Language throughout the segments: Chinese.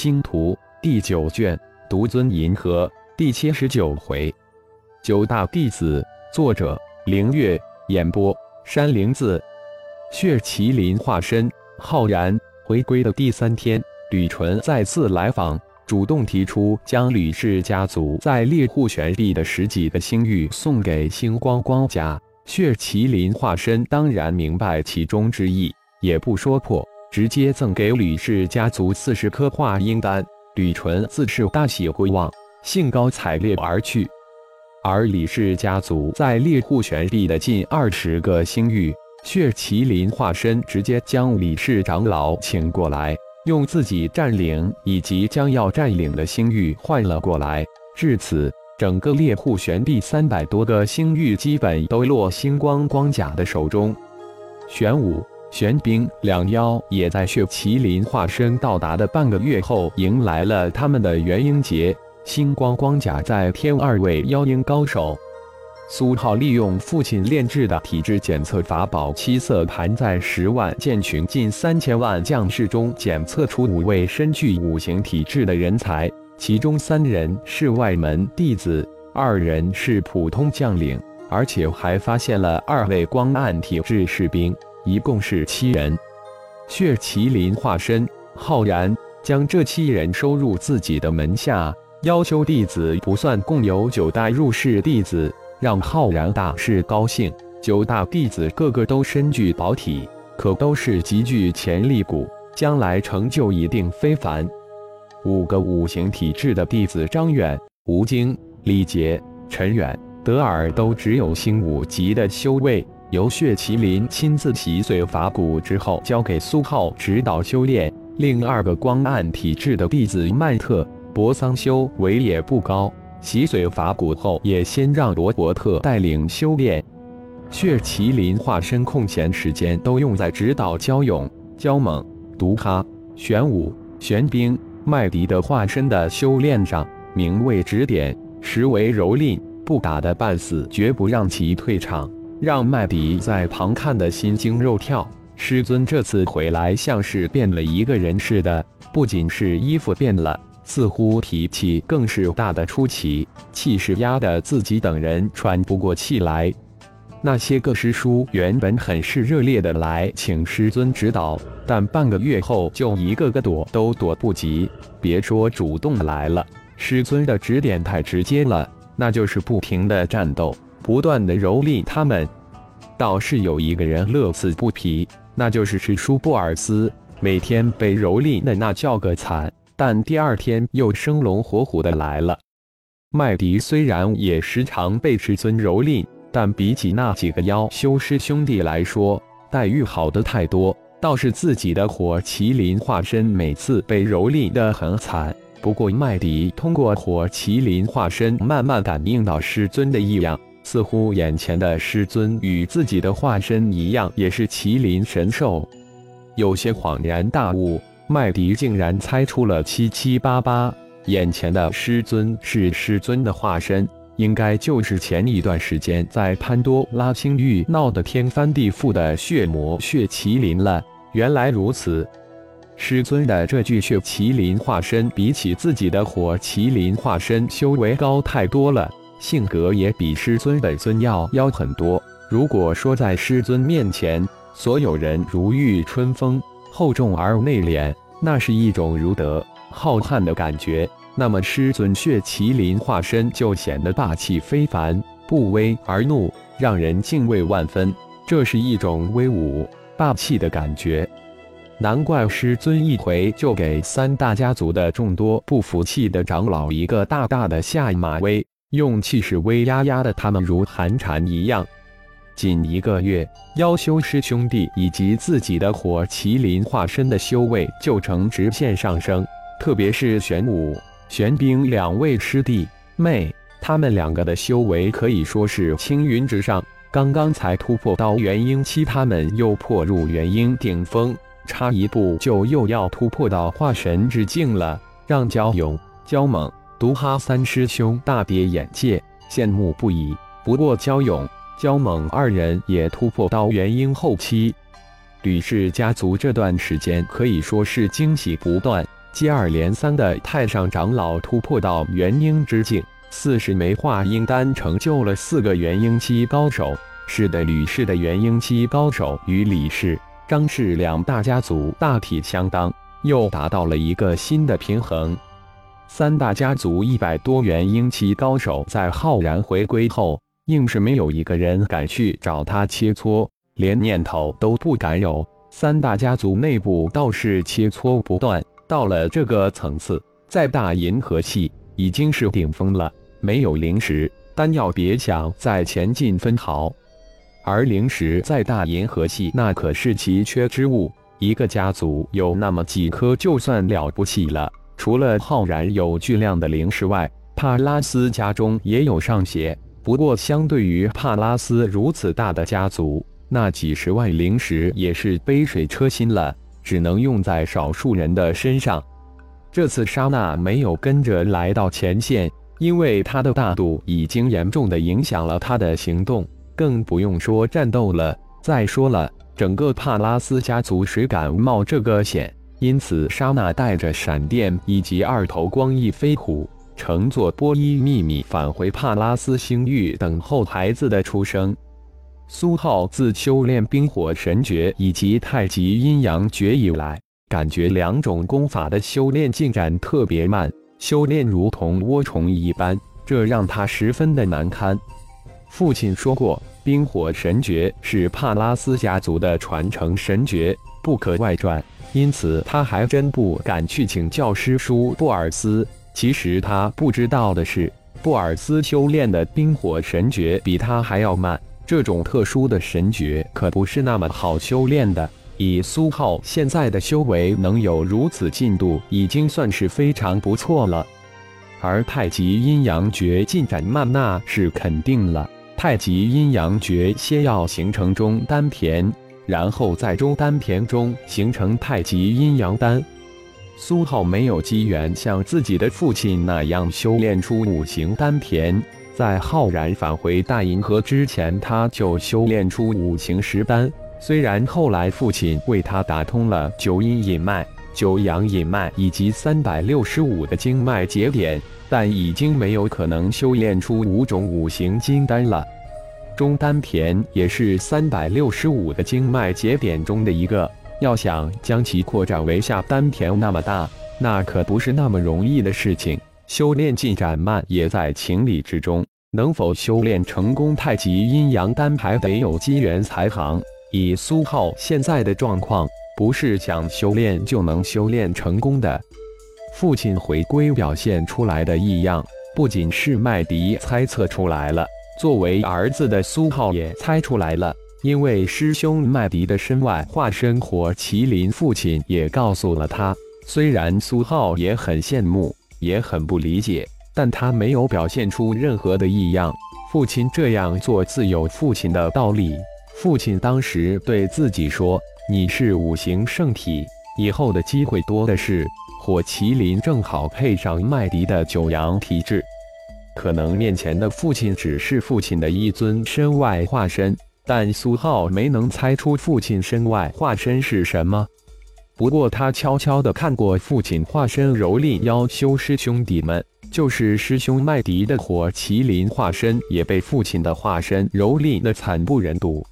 星图第九卷独尊银河第七十九回，九大弟子，作者凌月，演播山灵子。血麒麟化身浩然回归的第三天，吕纯再次来访，主动提出将吕氏家族在猎户玄帝的十几个星域送给星光光家。血麒麟化身当然明白其中之意，也不说破。直接赠给吕氏家族四十颗化阴丹，吕纯自是大喜回望，兴高采烈而去。而李氏家族在猎户玄帝的近二十个星域，血麒麟化身直接将李氏长老请过来，用自己占领以及将要占领的星域换了过来。至此，整个猎户玄帝三百多个星域基本都落星光光甲的手中。玄武。玄冰两妖也在血麒麟化身到达的半个月后，迎来了他们的元婴节。星光光甲在天二位妖婴高手，苏浩利用父亲炼制的体质检测法宝七色盘，在十万剑群近三千万将士中检测出五位身具五行体质的人才，其中三人是外门弟子，二人是普通将领，而且还发现了二位光暗体质士兵。一共是七人，血麒麟化身浩然将这七人收入自己的门下。要求弟子不算，共有九大入室弟子，让浩然大是高兴。九大弟子个个都身具宝体，可都是极具潜力股，将来成就一定非凡。五个五行体质的弟子张远、吴京、李杰、陈远、德尔都只有星五级的修为。由血麒麟亲自洗髓法骨之后，交给苏浩指导修炼。另二个光暗体质的弟子曼特博桑修为也不高，洗髓法骨后也先让罗伯特带领修炼。血麒麟化身空闲时间都用在指导焦勇、焦猛、毒哈、玄武、玄冰、麦迪的化身的修炼上，名为指点，实为蹂躏，不打得半死，绝不让其退场。让麦迪在旁看得心惊肉跳。师尊这次回来像是变了一个人似的，不仅是衣服变了，似乎脾气更是大的出奇，气势压得自己等人喘不过气来。那些个师叔原本很是热烈的来请师尊指导，但半个月后就一个个躲都躲不及，别说主动来了，师尊的指点太直接了，那就是不停的战斗。不断的蹂躏他们，倒是有一个人乐此不疲，那就是师叔布尔斯。每天被蹂躏的那叫个惨，但第二天又生龙活虎的来了。麦迪虽然也时常被师尊蹂躏，但比起那几个妖修师兄弟来说，待遇好的太多。倒是自己的火麒麟化身每次被蹂躏的很惨。不过麦迪通过火麒麟化身慢慢感应到师尊的异样。似乎眼前的师尊与自己的化身一样，也是麒麟神兽。有些恍然大悟，麦迪竟然猜出了七七八八。眼前的师尊是师尊的化身，应该就是前一段时间在潘多拉星域闹得天翻地覆的血魔血麒麟了。原来如此，师尊的这具血麒麟化身，比起自己的火麒麟化身，修为高太多了。性格也比师尊本尊要妖很多。如果说在师尊面前，所有人如沐春风，厚重而内敛，那是一种儒德浩瀚的感觉，那么师尊血麒麟化身就显得霸气非凡，不威而怒，让人敬畏万分。这是一种威武霸气的感觉。难怪师尊一回就给三大家族的众多不服气的长老一个大大的下马威。用气势威压压的他们如寒蝉一样。仅一个月，妖修师兄弟以及自己的火麒麟化身的修为就呈直线上升。特别是玄武、玄冰两位师弟妹，他们两个的修为可以说是青云直上。刚刚才突破到元婴期，他们又破入元婴顶峰，差一步就又要突破到化神之境了，让焦勇、焦猛。毒哈三师兄大跌眼界，羡慕不已。不过焦勇、焦猛二人也突破到元婴后期。吕氏家族这段时间可以说是惊喜不断，接二连三的太上长老突破到元婴之境，四十枚化婴丹成就了四个元婴期高手。是的，吕氏的元婴期高手与李氏、张氏两大家族大体相当，又达到了一个新的平衡。三大家族一百多元婴期高手在浩然回归后，硬是没有一个人敢去找他切磋，连念头都不敢有。三大家族内部倒是切磋不断。到了这个层次，在大银河系已经是顶峰了。没有灵石丹药，别想再前进分毫。而灵石在大银河系那可是奇缺之物，一个家族有那么几颗就算了不起了。除了浩然有巨量的灵石外，帕拉斯家中也有上些。不过，相对于帕拉斯如此大的家族，那几十万灵石也是杯水车薪了。只能用在少数人的身上。这次莎娜没有跟着来到前线，因为她的大度已经严重的影响了她的行动，更不用说战斗了。再说了，整个帕拉斯家族谁敢冒这个险？因此，莎娜带着闪电以及二头光翼飞虎，乘坐波伊秘密返回帕拉斯星域，等候孩子的出生。苏浩自修炼冰火神诀以及太极阴阳诀以来，感觉两种功法的修炼进展特别慢，修炼如同涡虫一般，这让他十分的难堪。父亲说过，冰火神诀是帕拉斯家族的传承神诀，不可外传，因此他还真不敢去请教师叔布尔斯。其实他不知道的是，布尔斯修炼的冰火神诀比他还要慢。这种特殊的神诀可不是那么好修炼的。以苏浩现在的修为，能有如此进度，已经算是非常不错了。而太极阴阳诀进展慢，那是肯定了。太极阴阳诀先要形成中丹田，然后在中丹田中形成太极阴阳丹。苏浩没有机缘像自己的父亲那样修炼出五行丹田。在浩然返回大银河之前，他就修炼出五行石丹。虽然后来父亲为他打通了九阴引脉、九阳引脉以及三百六十五的经脉节点，但已经没有可能修炼出五种五行金丹了。中丹田也是三百六十五的经脉节点中的一个，要想将其扩展为下丹田那么大，那可不是那么容易的事情。修炼进展慢也在情理之中，能否修炼成功太极阴阳丹，还得有机缘才行。以苏浩现在的状况，不是想修炼就能修炼成功的。父亲回归表现出来的异样，不仅是麦迪猜测出来了，作为儿子的苏浩也猜出来了，因为师兄麦迪的身外化身火麒麟，父亲也告诉了他。虽然苏浩也很羡慕。也很不理解，但他没有表现出任何的异样。父亲这样做自有父亲的道理。父亲当时对自己说：“你是五行圣体，以后的机会多的是。火麒麟正好配上麦迪的九阳体质。可能面前的父亲只是父亲的一尊身外化身，但苏浩没能猜出父亲身外化身是什么。”不过，他悄悄地看过父亲化身蹂躏妖修师兄弟们，就是师兄麦迪的火麒麟化身，也被父亲的化身蹂躏的惨不忍睹。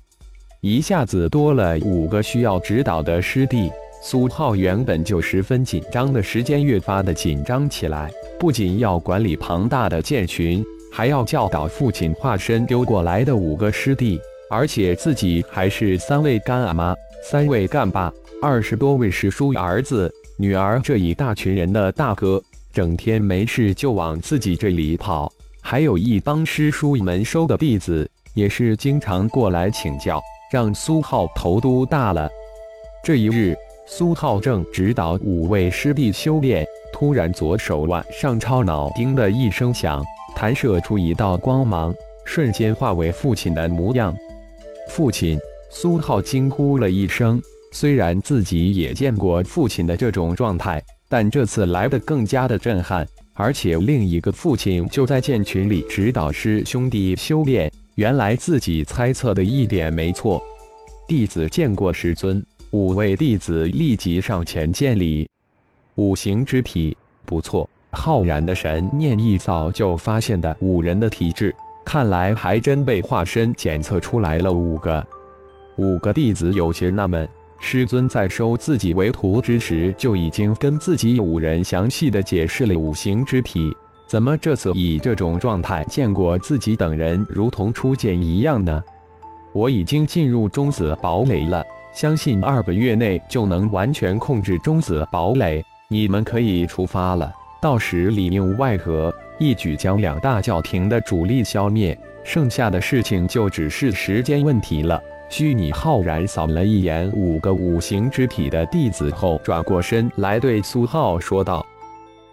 一下子多了五个需要指导的师弟，苏浩原本就十分紧张的时间越发的紧张起来。不仅要管理庞大的剑群，还要教导父亲化身丢过来的五个师弟，而且自己还是三位干阿妈、三位干爸。二十多位师叔儿子、女儿这一大群人的大哥，整天没事就往自己这里跑；还有一帮师叔门收的弟子，也是经常过来请教，让苏浩头都大了。这一日，苏浩正指导五位师弟修炼，突然左手腕上超脑钉的一声响，弹射出一道光芒，瞬间化为父亲的模样。父亲苏浩惊呼了一声。虽然自己也见过父亲的这种状态，但这次来的更加的震撼。而且另一个父亲就在剑群里指导师兄弟修炼，原来自己猜测的一点没错。弟子见过师尊，五位弟子立即上前见礼。五行之体，不错。浩然的神念一早就发现的五人的体质，看来还真被化身检测出来了五个。五个弟子有些纳闷，师尊在收自己为徒之时就已经跟自己五人详细的解释了五行之体，怎么这次以这种状态见过自己等人，如同初见一样呢？我已经进入中子堡垒了，相信二个月内就能完全控制中子堡垒，你们可以出发了。到时里应外合，一举将两大教廷的主力消灭，剩下的事情就只是时间问题了。虚拟浩然扫了一眼五个五行之体的弟子后，转过身来对苏浩说道：“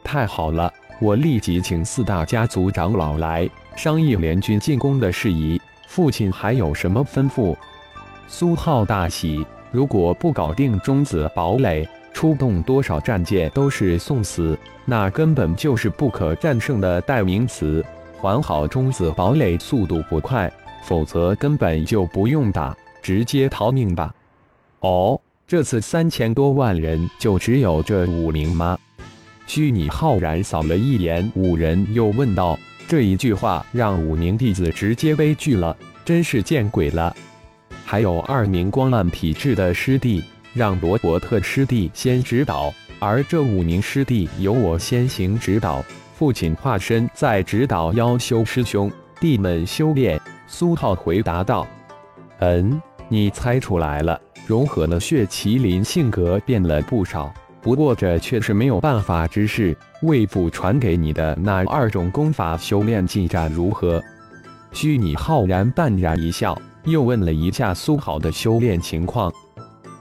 太好了，我立即请四大家族长老来商议联军进攻的事宜。父亲还有什么吩咐？”苏浩大喜，如果不搞定中子堡垒，出动多少战舰都是送死，那根本就是不可战胜的代名词。还好中子堡垒速度不快，否则根本就不用打，直接逃命吧。哦，这次三千多万人就只有这五名吗？虚拟浩然扫了一眼五人，又问道：“这一句话让五名弟子直接悲剧了，真是见鬼了。”还有二名光暗体质的师弟。让罗伯特师弟先指导，而这五名师弟由我先行指导。父亲化身再指导妖修师兄弟们修炼。苏浩回答道：“嗯，你猜出来了，融合了血麒麟，性格变了不少。不过这却是没有办法之事。魏父传给你的那二种功法修炼进展如何？”虚拟浩然淡然一笑，又问了一下苏浩的修炼情况。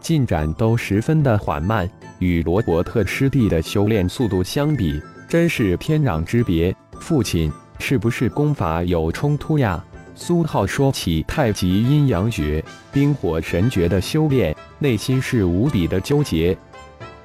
进展都十分的缓慢，与罗伯特师弟的修炼速度相比，真是天壤之别。父亲，是不是功法有冲突呀？苏浩说起太极阴阳诀、冰火神诀的修炼，内心是无比的纠结。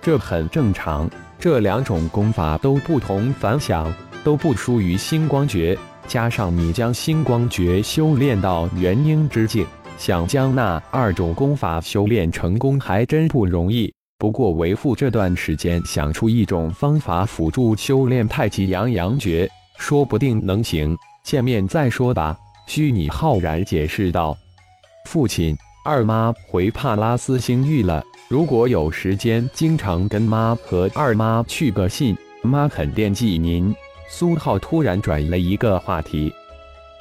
这很正常，这两种功法都不同凡响，都不输于星光诀。加上你将星光诀修炼到元婴之境。想将那二种功法修炼成功还真不容易。不过为父这段时间想出一种方法辅助修炼太极阳阳诀，说不定能行。见面再说吧。”虚拟浩然解释道。“父亲，二妈回帕拉斯星域了。如果有时间，经常跟妈和二妈去个信，妈很惦记您。”苏浩突然转移了一个话题，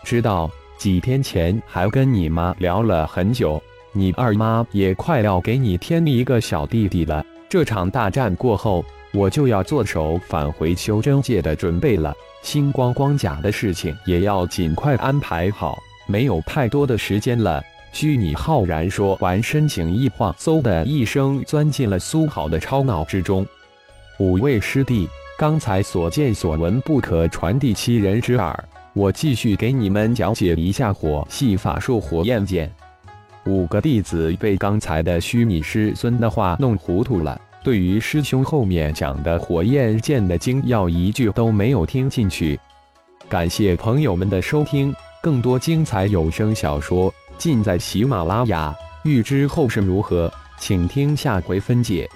知道。几天前还跟你妈聊了很久，你二妈也快要给你添一个小弟弟了。这场大战过后，我就要做手返回修真界的准备了。星光光甲的事情也要尽快安排好，没有太多的时间了。虚拟浩然说完，身形一晃，嗖的一声钻进了苏浩的超脑之中。五位师弟，刚才所见所闻不可传递七人之耳。我继续给你们讲解一下火系法术火焰剑。五个弟子被刚才的虚拟师尊的话弄糊涂了，对于师兄后面讲的火焰剑的精要一句都没有听进去。感谢朋友们的收听，更多精彩有声小说尽在喜马拉雅。欲知后事如何，请听下回分解。